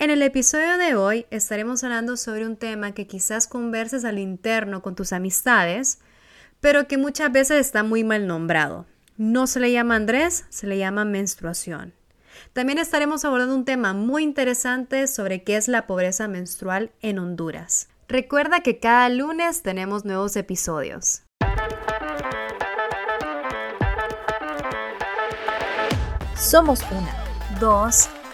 En el episodio de hoy estaremos hablando sobre un tema que quizás converses al interno con tus amistades, pero que muchas veces está muy mal nombrado. No se le llama Andrés, se le llama menstruación. También estaremos abordando un tema muy interesante sobre qué es la pobreza menstrual en Honduras. Recuerda que cada lunes tenemos nuevos episodios. Somos una, dos,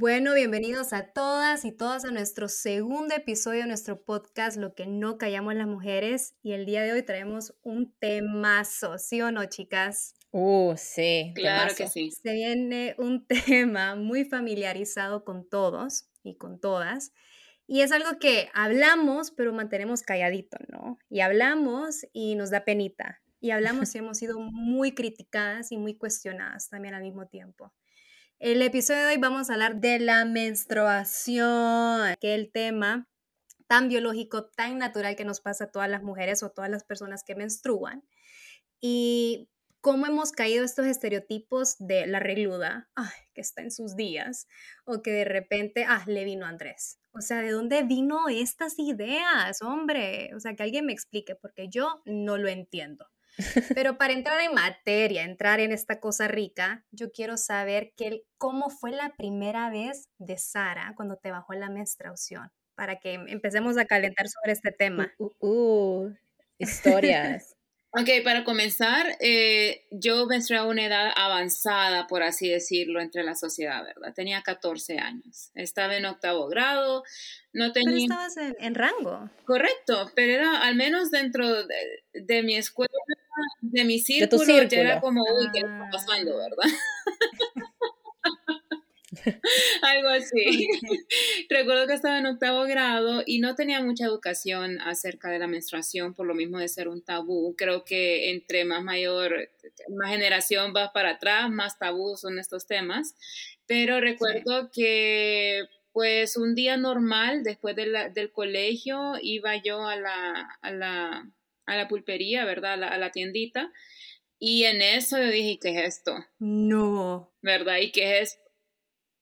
Bueno, bienvenidos a todas y todas a nuestro segundo episodio de nuestro podcast Lo que no callamos las mujeres y el día de hoy traemos un temazo, ¿sí o no, chicas? Uh, sí, claro que sí. Se viene un tema muy familiarizado con todos y con todas y es algo que hablamos pero mantenemos calladito, ¿no? Y hablamos y nos da penita y hablamos y hemos sido muy criticadas y muy cuestionadas también al mismo tiempo. El episodio de hoy vamos a hablar de la menstruación, que el tema tan biológico, tan natural que nos pasa a todas las mujeres o todas las personas que menstruan. Y cómo hemos caído estos estereotipos de la regluda, que está en sus días, o que de repente, ah, le vino Andrés. O sea, ¿de dónde vino estas ideas, hombre? O sea, que alguien me explique, porque yo no lo entiendo. Pero para entrar en materia, entrar en esta cosa rica, yo quiero saber que, cómo fue la primera vez de Sara cuando te bajó la menstruación, para que empecemos a calentar sobre este tema. Uh, uh, historias. Ok, para comenzar, eh, yo menstrué a una edad avanzada, por así decirlo, entre la sociedad, ¿verdad? Tenía 14 años. Estaba en octavo grado, no tenía... Pero estabas en, rango. Correcto, pero era al menos dentro de, mi escuela, de mi círculo, ya era como, uy, ¿qué está pasando, ah. verdad? Algo así. Recuerdo que estaba en octavo grado y no tenía mucha educación acerca de la menstruación por lo mismo de ser un tabú. Creo que entre más mayor, más generación vas para atrás, más tabú son estos temas. Pero recuerdo que pues un día normal, después del colegio, iba yo a la, a la, a la pulpería, ¿verdad? A la, a la tiendita. Y en eso yo dije, ¿qué es esto? No. ¿Verdad? ¿Y qué es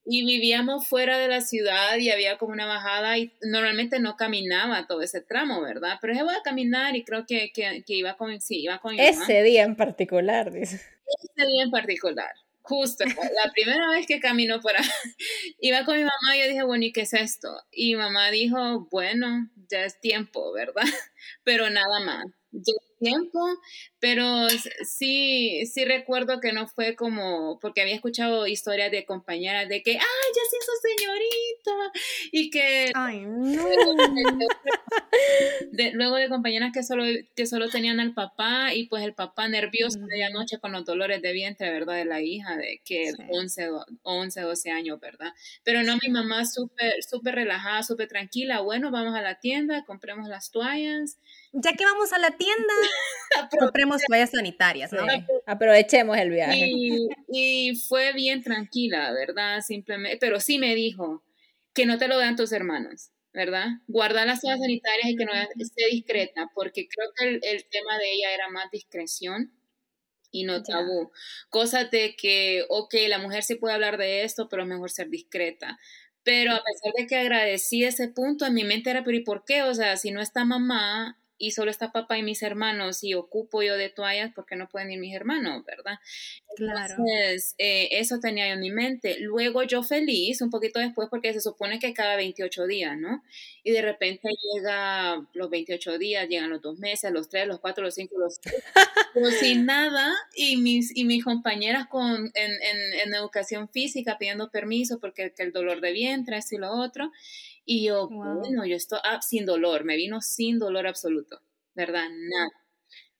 y vivíamos fuera de la ciudad y había como una bajada y normalmente no caminaba todo ese tramo, ¿verdad? Pero yo voy a caminar y creo que, que, iba con, sí, iba con Ese día en particular, dice. Ese día en particular, justo, la primera vez que caminó por ahí, iba con mi mamá y yo dije, bueno, ¿y qué es esto? Y mi mamá dijo, bueno, ya es tiempo, ¿verdad? Pero nada más tiempo, pero sí, sí recuerdo que no fue como, porque había escuchado historias de compañeras de que, ¡ay, ya se hizo señorita! Y que... ¡Ay, no! luego de compañeras que solo, que solo tenían al papá y pues el papá nervioso de anoche con los dolores de vientre, ¿verdad? De la hija, de que 11, 11, 12 años, ¿verdad? Pero no, mi mamá súper, súper relajada, súper tranquila, bueno, vamos a la tienda, compremos las toallas ya que vamos a la tienda, compremos toallas sanitarias, ¿no? Aprovechemos el viaje. Y, fue bien tranquila, ¿verdad? Simplemente, pero sí me dijo que no te lo vean tus hermanos, ¿verdad? Guardar las toallas sanitarias y que no esté discreta, porque creo que el, tema de ella era más discreción y no tabú. Cosa de que, ok, la mujer sí puede hablar de esto, pero es mejor ser discreta. Pero a pesar de que agradecí ese punto, en mi mente era, pero ¿y por qué? O sea, si no está mamá, y solo está papá y mis hermanos y ocupo yo de toallas porque no pueden ir mis hermanos, ¿verdad? Claro. Entonces, eh, eso tenía yo en mi mente. Luego yo feliz, un poquito después, porque se supone que cada 28 días, ¿no? Y de repente llega los 28 días, llegan los dos meses, los tres, los cuatro, los cinco, los seis, como sin nada, y mis, y mis compañeras con, en, en, educación física pidiendo permiso porque el dolor de vientre, esto y lo otro. Y yo, bueno, yo estoy ah, sin dolor, me vino sin dolor absoluto, ¿verdad? Nada.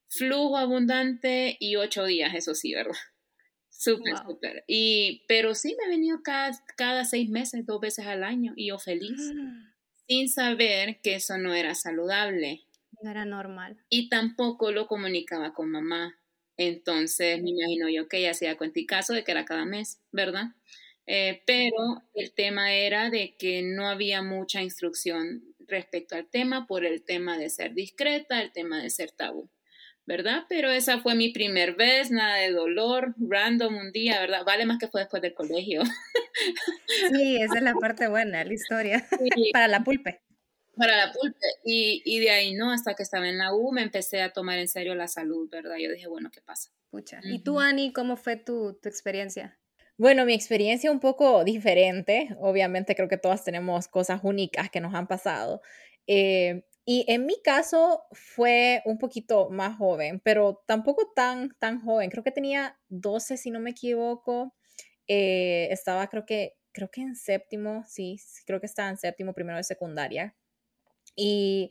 Flujo abundante y ocho días, eso sí, ¿verdad? Súper, súper. Y, pero sí me he venido cada, cada seis meses, dos veces al año, y yo feliz, sin saber que eso no era saludable. No era normal. Y tampoco lo comunicaba con mamá. Entonces, me imagino yo que ella se da cuenta y caso de que era cada mes, ¿verdad? Eh, pero el tema era de que no había mucha instrucción respecto al tema por el tema de ser discreta, el tema de ser tabú. ¿verdad? Pero esa fue mi primer vez, nada de dolor, random un día, ¿verdad? Vale más que fue después del colegio. Sí, esa es la parte buena, la historia, para la pulpe. Para la pulpe. Y, y, de ahí, ¿no? Hasta que estaba en la U me empecé a tomar en serio la salud, ¿verdad? Yo dije, bueno, ¿qué pasa? Pucha. ¿Y tú, Ani, cómo fue tu, tu experiencia? Bueno, mi experiencia un poco diferente. Obviamente creo que todas tenemos cosas únicas que nos han pasado. Eh, y en mi caso fue un poquito más joven, pero tampoco tan, tan joven. Creo que tenía 12, si no me equivoco. Eh, estaba, creo que, creo que en séptimo, sí, creo que estaba en séptimo, primero de secundaria. Y,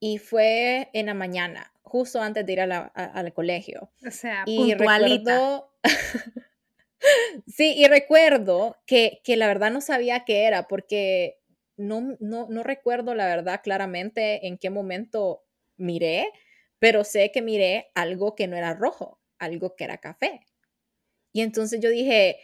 y fue en la mañana, justo antes de ir al colegio. O sea, y recuerdo, sí, y recuerdo que, que la verdad no sabía qué era, porque no, no, no recuerdo la verdad claramente en qué momento miré, pero sé que miré algo que no era rojo, algo que era café. Y entonces yo dije,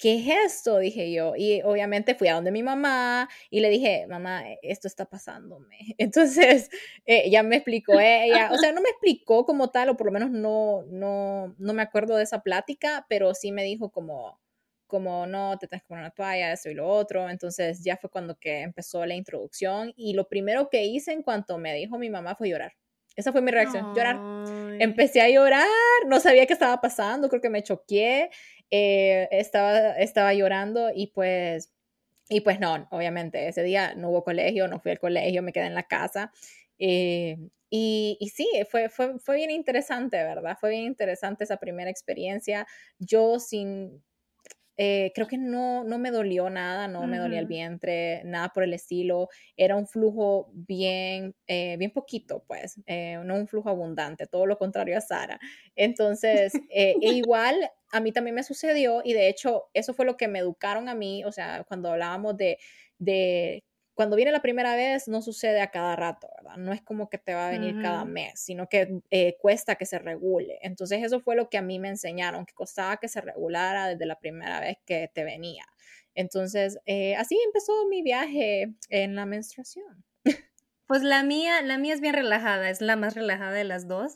¿qué es esto? Dije yo. Y obviamente fui a donde mi mamá y le dije, mamá, e, esto está pasándome. Entonces eh, ya me explicó ella, o sea, no me explicó como tal, o por lo menos no, no, no me acuerdo de esa plática, pero sí me dijo como, como no, te tienes que poner una toalla, eso y lo otro. Entonces ya fue cuando que empezó la introducción y lo primero que hice en cuanto me dijo mi mamá fue llorar. Esa fue mi reacción, llorar. Empecé a llorar, no sabía qué estaba pasando, creo que me choqué, eh, estaba, estaba llorando y pues, y pues no, obviamente ese día no hubo colegio, no fui al colegio, me quedé en la casa. Eh, y, y, sí, fue, fue, fue bien interesante, ¿verdad? Fue bien interesante esa primera experiencia. Yo sin, eh, creo que no, no me dolió nada, no me dolía el vientre, nada por el estilo. Era un flujo bien, eh, bien poquito, pues, eh, no un flujo abundante, todo lo contrario a Sara. Entonces, e igual a mí también me sucedió y de hecho eso fue lo que me educaron a mí, o sea, cuando hablábamos de, de cuando viene la primera vez no sucede a cada rato, ¿verdad? No es como que te va a venir cada mes, sino que eh, cuesta que se regule. Entonces eso fue lo que a mí me enseñaron, que costaba que se regulara desde la primera vez que te venía. Entonces eh, así empezó mi viaje en la menstruación. Pues la mía, la mía es bien relajada, es la más relajada de las dos.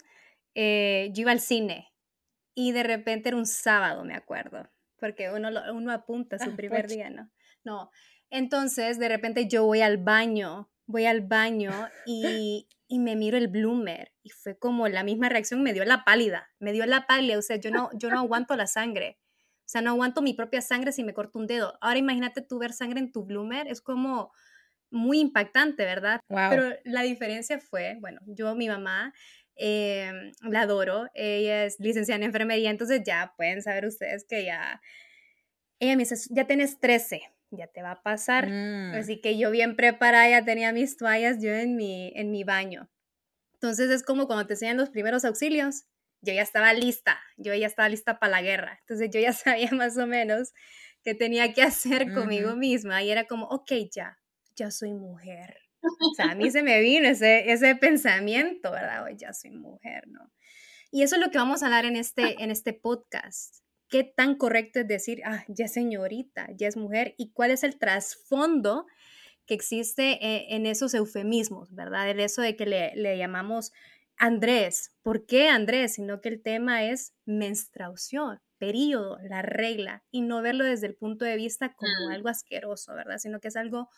Eh, yo iba al cine y de repente era un sábado, me acuerdo, porque uno, uno apunta su ah, primer día, ¿no? No, entonces, de repente yo voy al baño, voy al baño y, y, me miro el bloomer y fue como la misma reacción, me dio la pálida, me dio la pálida, o sea, yo no, yo no aguanto la sangre, o sea, no aguanto mi propia sangre si me corto un dedo. Ahora imagínate tú ver sangre en tu bloomer, es como muy impactante, ¿verdad? Pero la diferencia fue, bueno, yo, mi mamá, eh, la adoro, ella es licenciada en enfermería, entonces ya pueden saber ustedes que ya, ella me dice, ya tienes 13 ya te va a pasar. Mm. Así que yo bien preparada ya tenía mis toallas yo en mi, en mi baño. Entonces es como cuando te enseñan los primeros auxilios. Yo ya estaba lista, yo ya estaba lista para la guerra. Entonces yo ya sabía más o menos qué tenía que hacer conmigo misma y era como, ok, ya, ya soy mujer. O sea, a mí se me vino ese, ese pensamiento, ¿verdad? Hoy ya soy mujer, ¿no? Y eso es lo que vamos a hablar en este, en este podcast qué tan correcto es decir, ah, ya es señorita, ya es mujer, y cuál es el trasfondo que existe eh, en, esos eufemismos, ¿verdad? El eso de que le, llamamos Andrés. ¿Por qué Andrés? Sino que el tema es menstruación, periodo, la regla, y no verlo desde el punto de vista como algo asqueroso, ¿verdad? Sino que es algo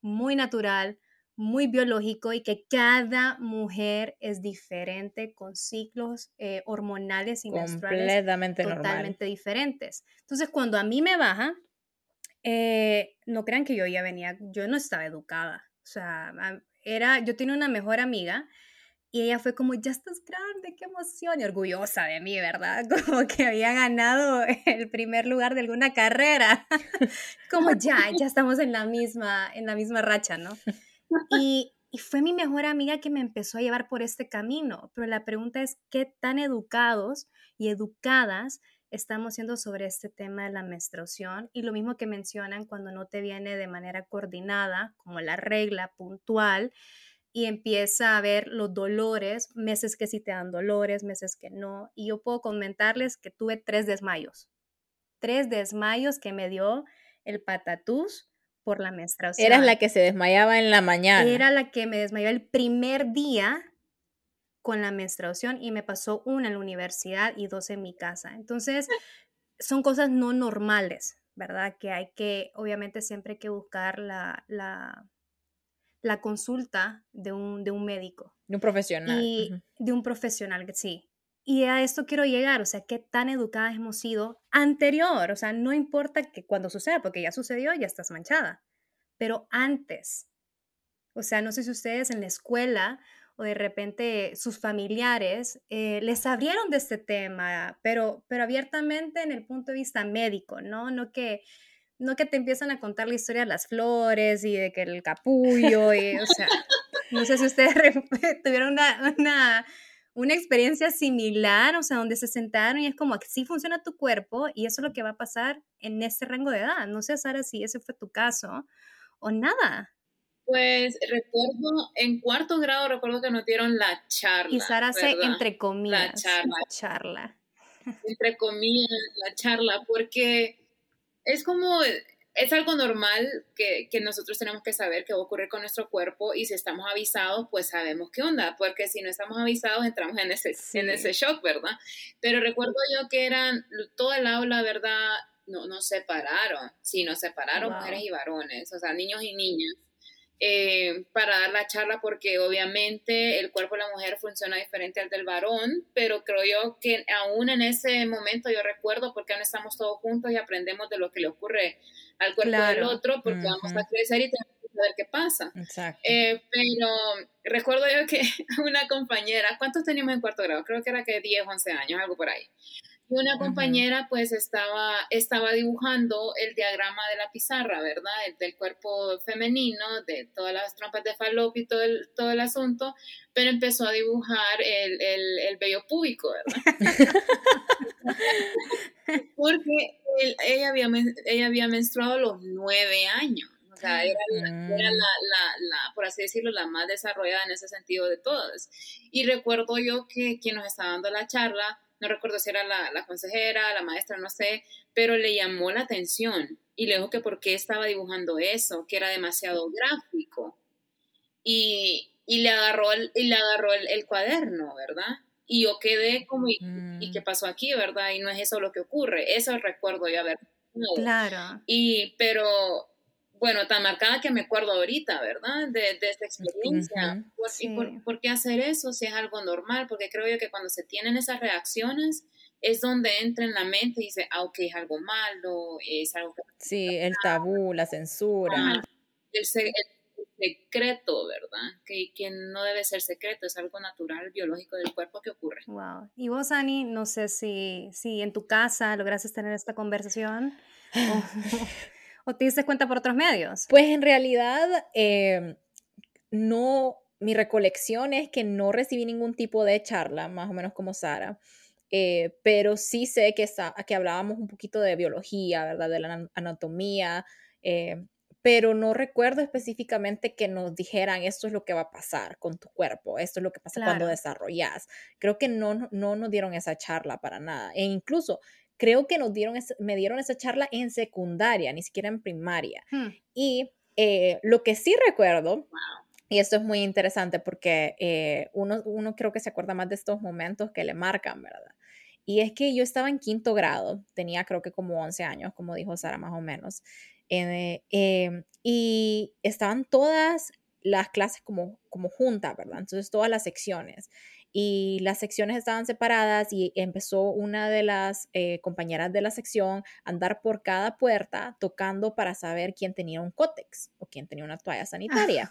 muy natural, muy biológico y que cada mujer es diferente con ciclos eh, hormonales y menstruales totalmente diferentes. Entonces, cuando a mí me baja, eh, no crean que yo ya venía, yo no estaba educada. O sea, era, yo tenía una mejor amiga y ella fue como, ya estás grande, qué emoción, y orgullosa de mí, ¿verdad? Como que había ganado el primer lugar de alguna carrera. Como ya, ya estamos en la misma, en la misma racha, ¿no? Y, fue mi mejor amiga que me empezó a llevar por este camino. Pero la pregunta es, ¿qué tan educados y educadas estamos siendo sobre este tema de la menstruación? Y lo mismo que mencionan cuando no te viene de manera coordinada, como la regla puntual, y empieza a ver los dolores, meses que sí te dan dolores, meses que no. Y yo puedo comentarles que tuve tres desmayos. Tres desmayos que me dio el patatús por la menstruación. Eras la que se desmayaba en la mañana. Era la que me desmayó el primer día con la menstruación y me pasó una en la universidad y dos en mi casa. Entonces, son cosas no normales, ¿verdad? Que hay que, obviamente, siempre hay que buscar la, la, la consulta de un, de un médico. De un profesional. Y de un profesional, sí. Y a esto quiero llegar, o sea, qué tan educadas hemos sido anterior, o sea, no importa que cuando suceda, porque ya sucedió, ya estás manchada, pero antes. O sea, no sé si ustedes en la escuela o de repente sus familiares eh, les abrieron de este tema, pero, pero abiertamente en el punto de vista médico, ¿no? No que, no que te empiezan a contar la historia de las flores y de que el capullo, o sea, no sé si ustedes tuvieron una, una, experiencia similar, o sea, donde se sentaron y es como que sí funciona tu cuerpo y eso es lo que va a pasar en este rango de edad. No sé, Sara, si ese fue tu caso o nada. Pues recuerdo, en cuarto grado recuerdo que nos dieron la charla. Y Sara hace entre comillas. La charla. La charla. Entre comillas, la charla, porque es como, es algo normal que, que, nosotros tenemos que saber qué va a ocurrir con nuestro cuerpo y si estamos avisados, pues sabemos qué onda, porque si no estamos avisados entramos en ese, en ese shock, ¿verdad? Pero recuerdo yo que eran, todo el aula, ¿verdad? No, nos separaron, sí, nos separaron mujeres y varones, o sea, niños y niñas eh, para dar la charla porque obviamente el cuerpo de la mujer funciona diferente al del varón, pero creo yo que aún en ese momento yo recuerdo porque aún estamos todos juntos y aprendemos de lo que le ocurre al cuerpo del otro porque vamos a crecer y tenemos que saber qué pasa. Eh, pero recuerdo yo que una compañera, ¿cuántos teníamos en cuarto grado? Creo que era que 10, 11 años, algo por ahí. Y una compañera pues estaba, estaba dibujando el diagrama de la pizarra, ¿verdad? El, del cuerpo femenino, de todas las trompas de falopio y todo el, todo el asunto, pero empezó a dibujar el, el, el vello púbico, ¿verdad? Porque ella, había, ella había menstruado a los nueve años. O sea, era, era mm. la, la, la, por así decirlo, la más desarrollada en ese sentido de todas. Y recuerdo yo que quien nos estaba dando la charla no recuerdo si era la, consejera, la maestra, no sé, pero le llamó la atención y le dijo que por qué estaba dibujando eso, que era demasiado gráfico. Y, le agarró, el, y le agarró el, cuaderno, ¿verdad? Y yo quedé como, ¿y, qué mm. pasó aquí, verdad? Y no es eso lo que ocurre, eso recuerdo yo haber. Claro. Y, pero bueno, tan marcada que me acuerdo ahorita, ¿verdad? De, esta experiencia. por, qué hacer eso si es algo normal? Porque creo yo que cuando se tienen esas reacciones es donde entra en la mente y dice, ah, ok, es algo malo, es algo... sí, el tabú, la censura. el, secreto, ¿verdad? Que, que no debe ser secreto, es algo natural, biológico del cuerpo que ocurre. Wow. Y vos, Ani, no sé si, si en tu casa lograste tener esta conversación. ¿O te diste cuenta por otros medios? Pues en realidad, em, no, mi recolección es que no recibí ningún tipo de charla, más o menos como Sara. Eh, pero sí sé que, que hablábamos un poquito de biología, ¿verdad? De la anatomía, eh, pero no recuerdo específicamente que nos dijeran esto es lo que va a pasar con tu cuerpo, esto es lo que pasa cuando desarrollas. Creo que no, no nos dieron esa charla para nada. E incluso creo que nos dieron, me dieron esa charla en secundaria, ni siquiera en primaria. Hmm. Y eh, lo que sí recuerdo, y esto es muy interesante porque eh, uno, uno creo que se acuerda más de estos momentos que le marcan, ¿verdad? Y es que yo estaba en quinto grado, tenía creo que como 11 años, como dijo Sara más o menos, eh, em, y estaban todas las clases como, como juntas, ¿verdad? Entonces todas las secciones y las secciones estaban separadas y empezó una de las eh, compañeras de la sección a andar por cada puerta tocando para saber quién tenía un cótex o quién tenía una toalla sanitaria.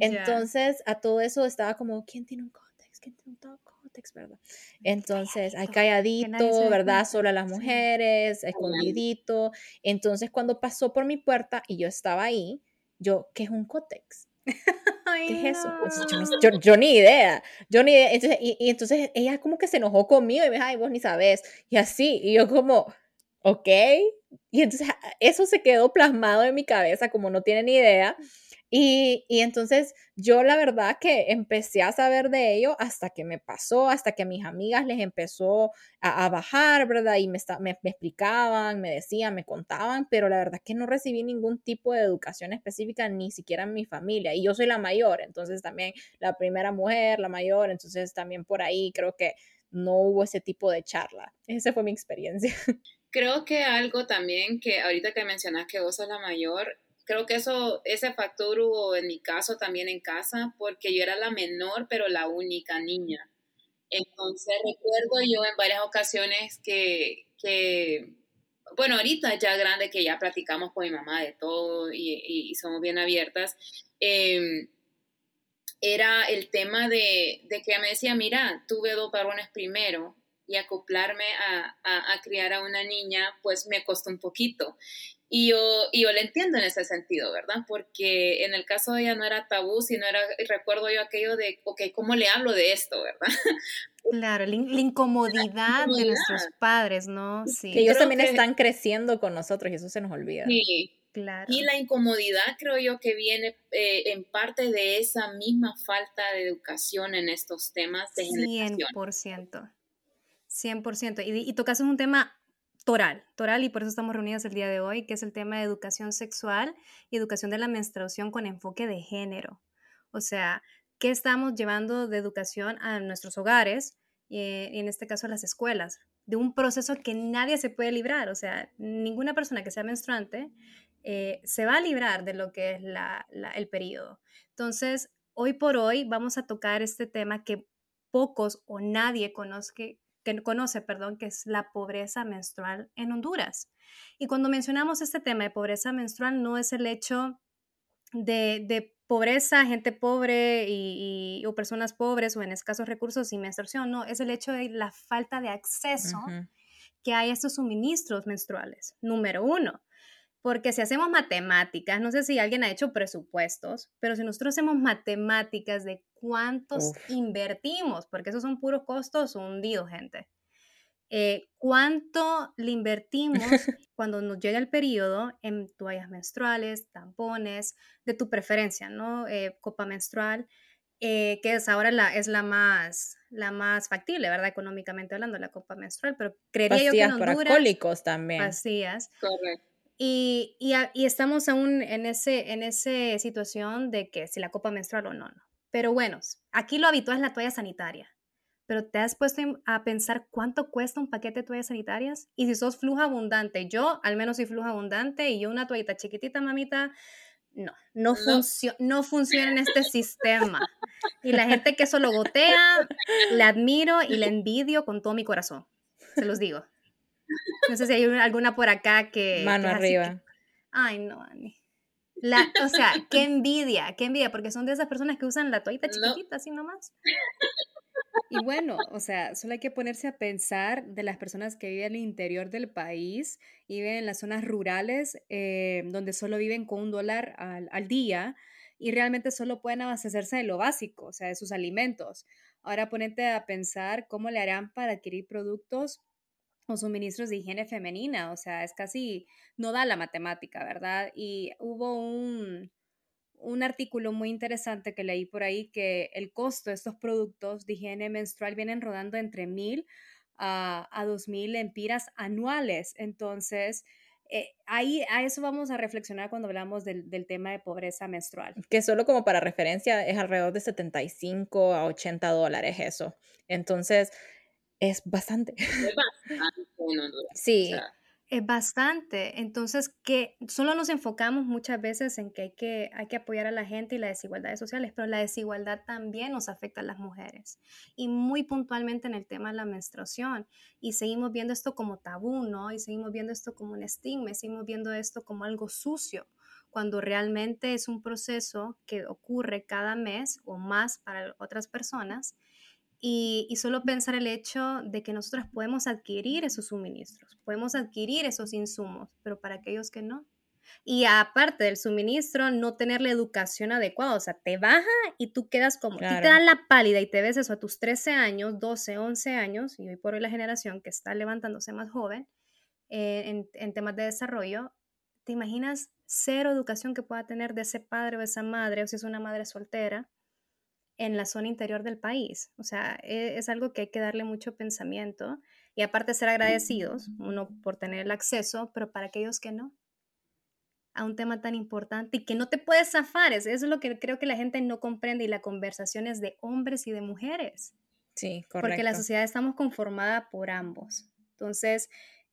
Entonces, a todo eso estaba como, ¿quién tiene un cótex? ¿Quién tiene un cótex, verdad? Entonces, hay calladito, ¿verdad? Solo a las mujeres, escondidito. Entonces, cuando pasó por mi puerta y yo estaba ahí, yo, ¿qué es un cótex? ¿Qué es eso? Pues, yo, ni idea, yo ni idea. Entonces, y, entonces ella como que se enojó conmigo y me dijo, ay, vos ni sabes. Y así, y yo como, ok. Y entonces eso se quedó plasmado en mi cabeza, como no tiene ni idea. Y, entonces yo la verdad que empecé a saber de ello hasta que me pasó, hasta que a mis amigas les empezó a, a bajar, ¿verdad? Y me, me, me, explicaban, me decían, me contaban, pero la verdad que no recibí ningún tipo de educación específica, ni siquiera en mi familia. Y yo soy la mayor, entonces también la primera mujer, la mayor, entonces también por ahí creo que no hubo ese tipo de charla. Esa fue mi experiencia. Creo que algo también que ahorita que mencionas que vos sos la mayor, creo que eso, ese factor hubo en mi caso también en casa, porque yo era la menor, pero la única niña. Entonces recuerdo yo en varias ocasiones que, que bueno, ahorita ya grande que ya platicamos con mi mamá de todo y, y somos bien abiertas, eh, era el tema de, de, que me decía, mira, tuve dos varones primero y acoplarme a, a, criar a una niña, pues me costó un poquito. Y yo, y yo le entiendo en ese sentido, ¿verdad? Porque en el caso de ella no era tabú, sino era, recuerdo yo aquello de, ok, ¿cómo le hablo de esto, verdad? Claro, la, la incomodidad de nuestros padres, ¿no? Sí. Que ellos también que... están creciendo con nosotros y eso se nos olvida. Sí, Claro. Y la incomodidad creo yo que viene eh, en parte de esa misma falta de educación en estos temas de 100%. 100%. Y, y tocas un tema toral, toral, y por eso estamos reunidos el día de hoy, que es el tema de educación sexual y educación de la menstruación con enfoque de género. O sea, ¿qué estamos llevando de educación a nuestros hogares y, y en este caso a las escuelas? De un proceso que nadie se puede librar, o sea, ninguna persona que sea menstruante eh, se va a librar de lo que es el periodo. Entonces, hoy por hoy vamos a tocar este tema que pocos o nadie conoce, que conoce, perdón, que es la pobreza menstrual en Honduras. Y cuando mencionamos este tema de pobreza menstrual, no es el hecho de, de pobreza, gente pobre y, y, o personas pobres o en escasos recursos y menstruación, no, es el hecho de la falta de acceso uh -huh. que hay a estos suministros menstruales, número uno. Porque si hacemos matemáticas, no sé si alguien ha hecho presupuestos, pero si nosotros hacemos matemáticas de cuántos Uf. invertimos, porque esos son puros costos hundidos, gente. Eh, ¿Cuánto le invertimos cuando nos llega el periodo en toallas menstruales, tampones, de tu preferencia, ¿no? Eh, copa menstrual, eh, que es ahora la, es la más, la más factible, ¿verdad? Económicamente hablando, la copa menstrual, pero creería pastillas yo que en Honduras... para cólicos también. Pastillas. Correcto. Y, y, y, estamos aún en esa en ese situación de que si la copa menstrual o no, no. Pero bueno, aquí lo habitual es la toalla sanitaria. Pero te has puesto a pensar cuánto cuesta un paquete de toallas sanitarias y si sos fluja abundante, yo al menos soy fluja abundante y yo una toallita chiquitita, mamita, no, no, funcio no funciona en este sistema. Y la gente que solo gotea, le admiro y le envidio con todo mi corazón. Se los digo. No sé si hay alguna por acá que... Mano que arriba. Que, ay, no, Ani. La, o sea, qué envidia, qué envidia, porque son de esas personas que usan la toallita chiquitita, no. así nomás. Y bueno, o sea, solo hay que ponerse a pensar de las personas que viven en el interior del país y viven en las zonas rurales, eh, donde solo viven con un dólar al, al día y realmente solo pueden abastecerse de lo básico, o sea, de sus alimentos. Ahora ponete a pensar cómo le harán para adquirir productos o suministros de higiene femenina, o sea, es casi, no da la matemática, ¿verdad? Y hubo un, un artículo muy interesante que leí por ahí que el costo de estos productos de higiene menstrual vienen rodando entre mil a, a dos mil empiras anuales. Entonces, eh, ahí a eso vamos a reflexionar cuando hablamos del, del, tema de pobreza menstrual. Que solo como para referencia es alrededor de 75 a 80 dólares eso. Entonces, es bastante. Es bastante sí. O sea, es bastante. Entonces, que solo nos enfocamos muchas veces en que hay, que hay que apoyar a la gente y las desigualdades sociales, pero la desigualdad también nos afecta a las mujeres. Y muy puntualmente en el tema de la menstruación. Y seguimos viendo esto como tabú, ¿no? Y seguimos viendo esto como un estigma, y seguimos viendo esto como algo sucio cuando realmente es un proceso que ocurre cada mes o más para otras personas y, y, solo pensar el hecho de que nosotros podemos adquirir esos suministros, podemos adquirir esos insumos, pero para aquellos que no. Y aparte del suministro, no tener la educación adecuada, o sea, te baja y tú quedas como, claro. te dan la pálida y te ves eso a tus 13 años, 12, 11 años, y hoy por hoy la generación que está levantándose más joven eh, en, en temas de desarrollo, ¿te imaginas cero educación que pueda tener de ese padre o esa madre, o si es una madre soltera, en la zona interior del país. O sea, e, es, algo que hay que darle mucho pensamiento y aparte ser agradecidos, uno por tener el acceso, pero para aquellos que no, a un tema tan importante y que no te puedes zafar. Eso es lo que creo que la gente no comprende y la conversación es de hombres y de mujeres. Sí, correcto. Porque la sociedad estamos conformada por ambos. Entonces,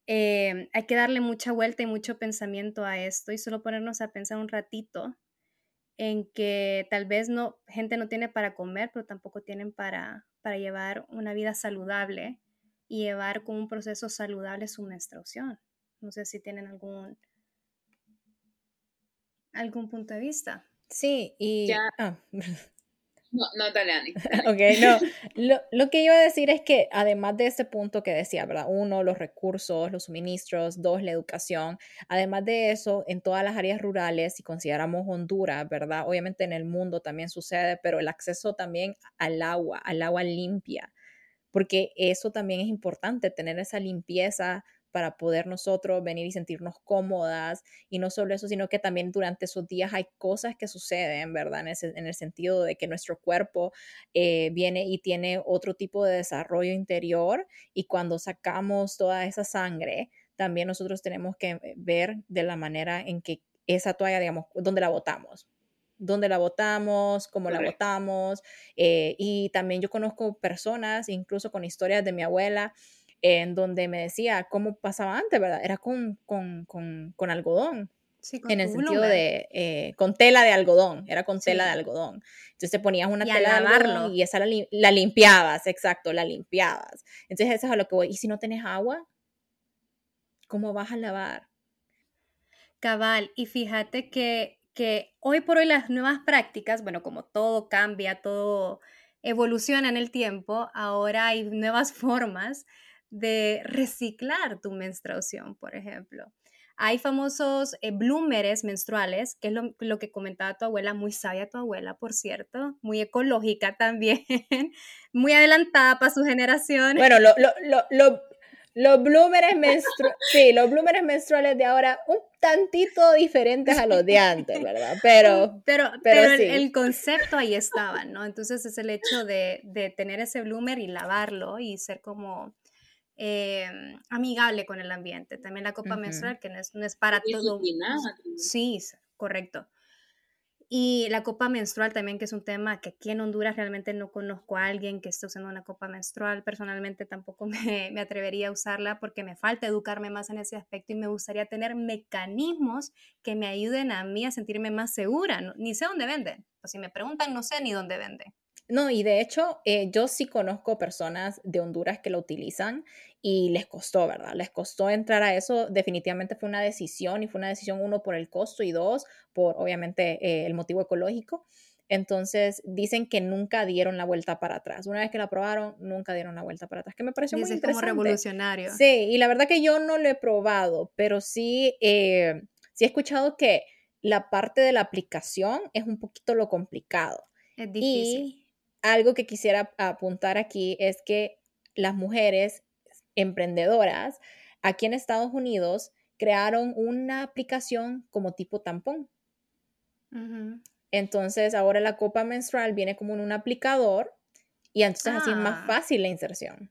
eh, hay que darle mucha vuelta y mucho pensamiento a esto y solo ponernos a pensar un ratito en que tal vez no, gente no tiene para comer, pero tampoco tienen para, para llevar una vida saludable y llevar con un proceso saludable su menstruación. No sé si tienen algún, algún punto de vista. Sí, y... Ah, No, no, ok, no. Lo, lo, que iba a decir es que además de ese punto que decía, ¿verdad? Uno, los recursos, los suministros, dos, la educación. Además de eso, en todas las áreas rurales, si consideramos Honduras, ¿verdad? Obviamente en el mundo también sucede, pero el acceso también al agua, al agua limpia, porque eso también es importante, tener esa limpieza para poder nosotros venir y sentirnos cómodas. Y no solo eso, sino que también durante esos días hay cosas que suceden, ¿verdad? En, el sentido de que nuestro cuerpo eh, viene y tiene otro tipo de desarrollo interior y cuando sacamos toda esa sangre, también nosotros tenemos que ver de la manera en que esa toalla, digamos, donde la botamos dónde la botamos, cómo la botamos. Eh, y también yo conozco personas, incluso con historias de mi abuela, en donde me decía cómo pasaba antes, ¿verdad? Era con, con, con, con algodón. Sí, con en el sentido de, eh, con tela de algodón, era con tela de algodón. Entonces te ponías una tela de algodón y esa la, la, limpiabas, exacto, la limpiabas. Entonces eso es a lo que voy. ¿Y si no tienes agua? ¿Cómo vas a lavar? Cabal, y fíjate que, que hoy por hoy las nuevas prácticas, bueno, como todo cambia, todo evoluciona en el tiempo, ahora hay nuevas formas de reciclar tu menstruación, por ejemplo. Hay famosos eh, bloomeres menstruales, que es lo, que comentaba tu abuela, muy sabia tu abuela, por cierto, muy ecológica también, muy adelantada para su generación. Bueno, lo, los bloomers menstruales, sí, los bloomers menstruales de ahora un tantito diferentes a los de antes, ¿verdad? Pero, pero, pero, el, concepto ahí estaba, ¿no? Entonces es el hecho de, de tener ese bloomer y lavarlo y ser como Em, amigable con el ambiente. También la copa menstrual, que no es, no es para todo. Sí, correcto. Y la copa menstrual también, que es un tema que aquí en Honduras realmente no conozco a alguien que esté usando una copa menstrual. Personalmente tampoco me, me, atrevería a usarla porque me falta educarme más en ese aspecto y me gustaría tener mecanismos que me ayuden a mí a sentirme más segura. ni sé dónde venden. O si me preguntan, no sé ni dónde venden. No, y de hecho, eh, yo sí conozco personas de Honduras que lo utilizan y les costó, ¿verdad? Les costó entrar a eso. Definitivamente fue una decisión y fue una decisión, uno, por el costo y dos, por obviamente eh, el motivo ecológico. Entonces dicen que nunca dieron la vuelta para atrás. Una vez que la probaron, nunca dieron la vuelta para atrás, que me pareció muy interesante. como revolucionario. Sí, y la verdad que yo no lo he probado, pero sí, eh, sí he escuchado que la parte de la aplicación es un poquito lo complicado. Es difícil algo que quisiera apuntar aquí es que las mujeres emprendedoras aquí en Estados Unidos crearon una aplicación como tipo tampón. Entonces ahora la copa menstrual viene como en un aplicador y entonces así es más ah. fácil la inserción.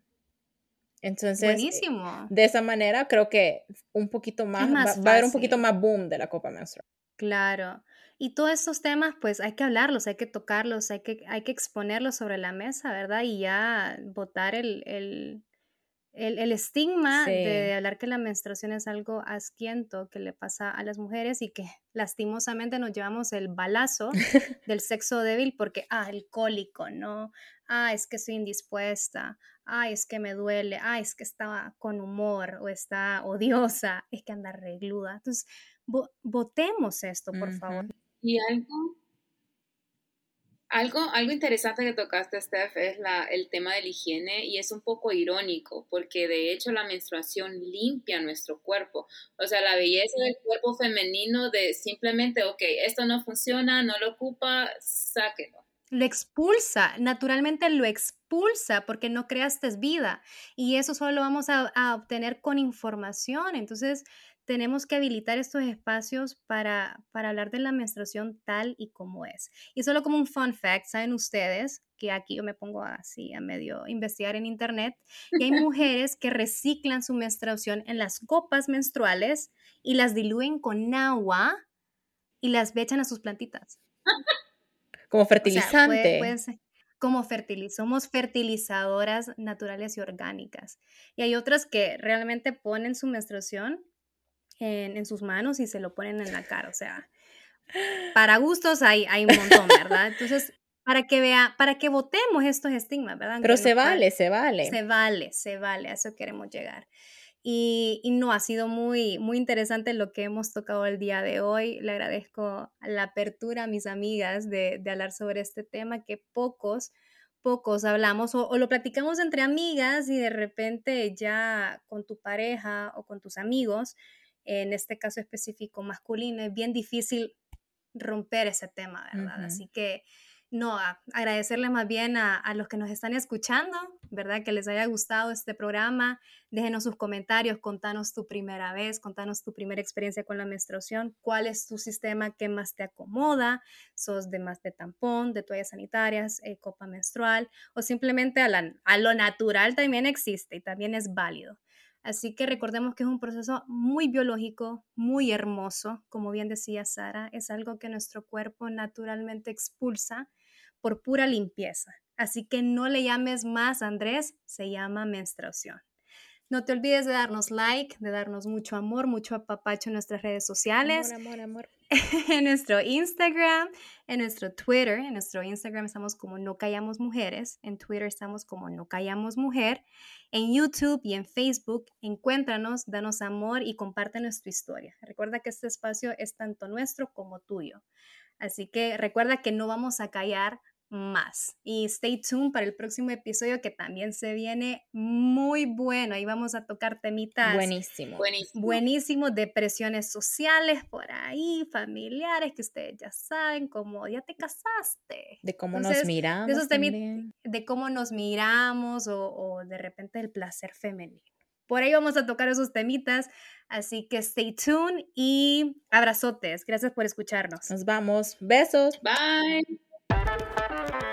Entonces, Buenísimo. de esa manera creo que un poquito más, va, va, a haber un poquito más boom de la copa menstrual. Claro. Y todos estos temas, pues hay que hablarlos, hay que tocarlos, hay que, hay que exponerlos sobre la mesa, ¿verdad? Y ya votar el, el, el, estigma de hablar que la menstruación es algo asquiento que le pasa a las mujeres y que lastimosamente nos llevamos el balazo del sexo débil porque, ah, el cólico, ¿no? Ah, es que estoy indispuesta, ah, es que me duele, ah, es que estaba con humor o está odiosa, es que anda regluda. Entonces, votemos esto, por favor. Y algo, algo, algo interesante que tocaste, Steph, es la, el tema de la higiene y es un poco irónico porque de hecho la menstruación limpia nuestro cuerpo. O sea, la belleza del cuerpo femenino de simplemente, ok, esto no funciona, no lo ocupa, sáquelo. Lo expulsa, naturalmente lo expulsa porque no creaste vida y eso solo lo vamos a, a obtener con información. Entonces, tenemos que habilitar estos espacios para, para hablar de la menstruación tal y como es. Y solo como un fun fact, saben ustedes que aquí yo me pongo así a medio investigar en internet, y hay mujeres que reciclan su menstruación en las copas menstruales y las diluyen con agua y las echan a sus plantitas. Como fertilizante. como fertiliz somos fertilizadoras naturales y orgánicas. Y hay otras que realmente ponen su menstruación en, sus manos y se lo ponen en la cara. O sea, para gustos hay, hay un montón, ¿verdad? Entonces, para que vea, para que votemos estos estigmas, ¿verdad? Pero se vale, se vale. Se vale, se vale, a eso queremos llegar. Y, no, ha sido muy, muy interesante lo que hemos tocado el día de hoy. Le agradezco la apertura a mis amigas de, de hablar sobre este tema que pocos, pocos hablamos o, o, lo platicamos entre amigas y de repente ya con tu pareja o con tus amigos en este caso específico masculino, es bien difícil romper ese tema, ¿verdad? Así que, no, agradecerle más bien a, los que nos están escuchando, ¿verdad? Que les haya gustado este programa. Déjenos sus comentarios, contanos tu primera vez, contanos tu primera experiencia con la menstruación, cuál es tu sistema que más te acomoda, sos de más de tampón, de toallas sanitarias, eh, copa menstrual, o simplemente a, a lo natural también existe y también es válido. Así que recordemos que es un proceso muy biológico, muy hermoso, como bien decía Sara, es algo que nuestro cuerpo naturalmente expulsa por pura limpieza. Así que no le llames más Andrés, se llama menstruación. No te olvides de darnos like, de darnos mucho amor, mucho apapacho en nuestras redes sociales. Amor, amor, amor. en nuestro Instagram, en nuestro Twitter. En nuestro Instagram estamos como No Callamos Mujeres. En Twitter estamos como No Callamos Mujer. En YouTube y en Facebook, encuéntranos, danos amor y comparte nuestra historia. Recuerda que este espacio es tanto nuestro como tuyo. Así que recuerda que no vamos a callar más. Y stay tuned para el próximo episodio que también se viene muy bueno. Ahí vamos a tocar temitas. Buenísimo. Buenísimo. Buenísimo. Depresiones sociales por ahí, familiares que ustedes ya saben, como ya te casaste. De cómo nos miramos. De, de cómo nos miramos o, o de repente el placer femenino. Por ahí vamos a tocar esos temitas. Así que stay tuned y abrazotes. Gracias por escucharnos. Nos vamos. Besos. Bye. Thank you.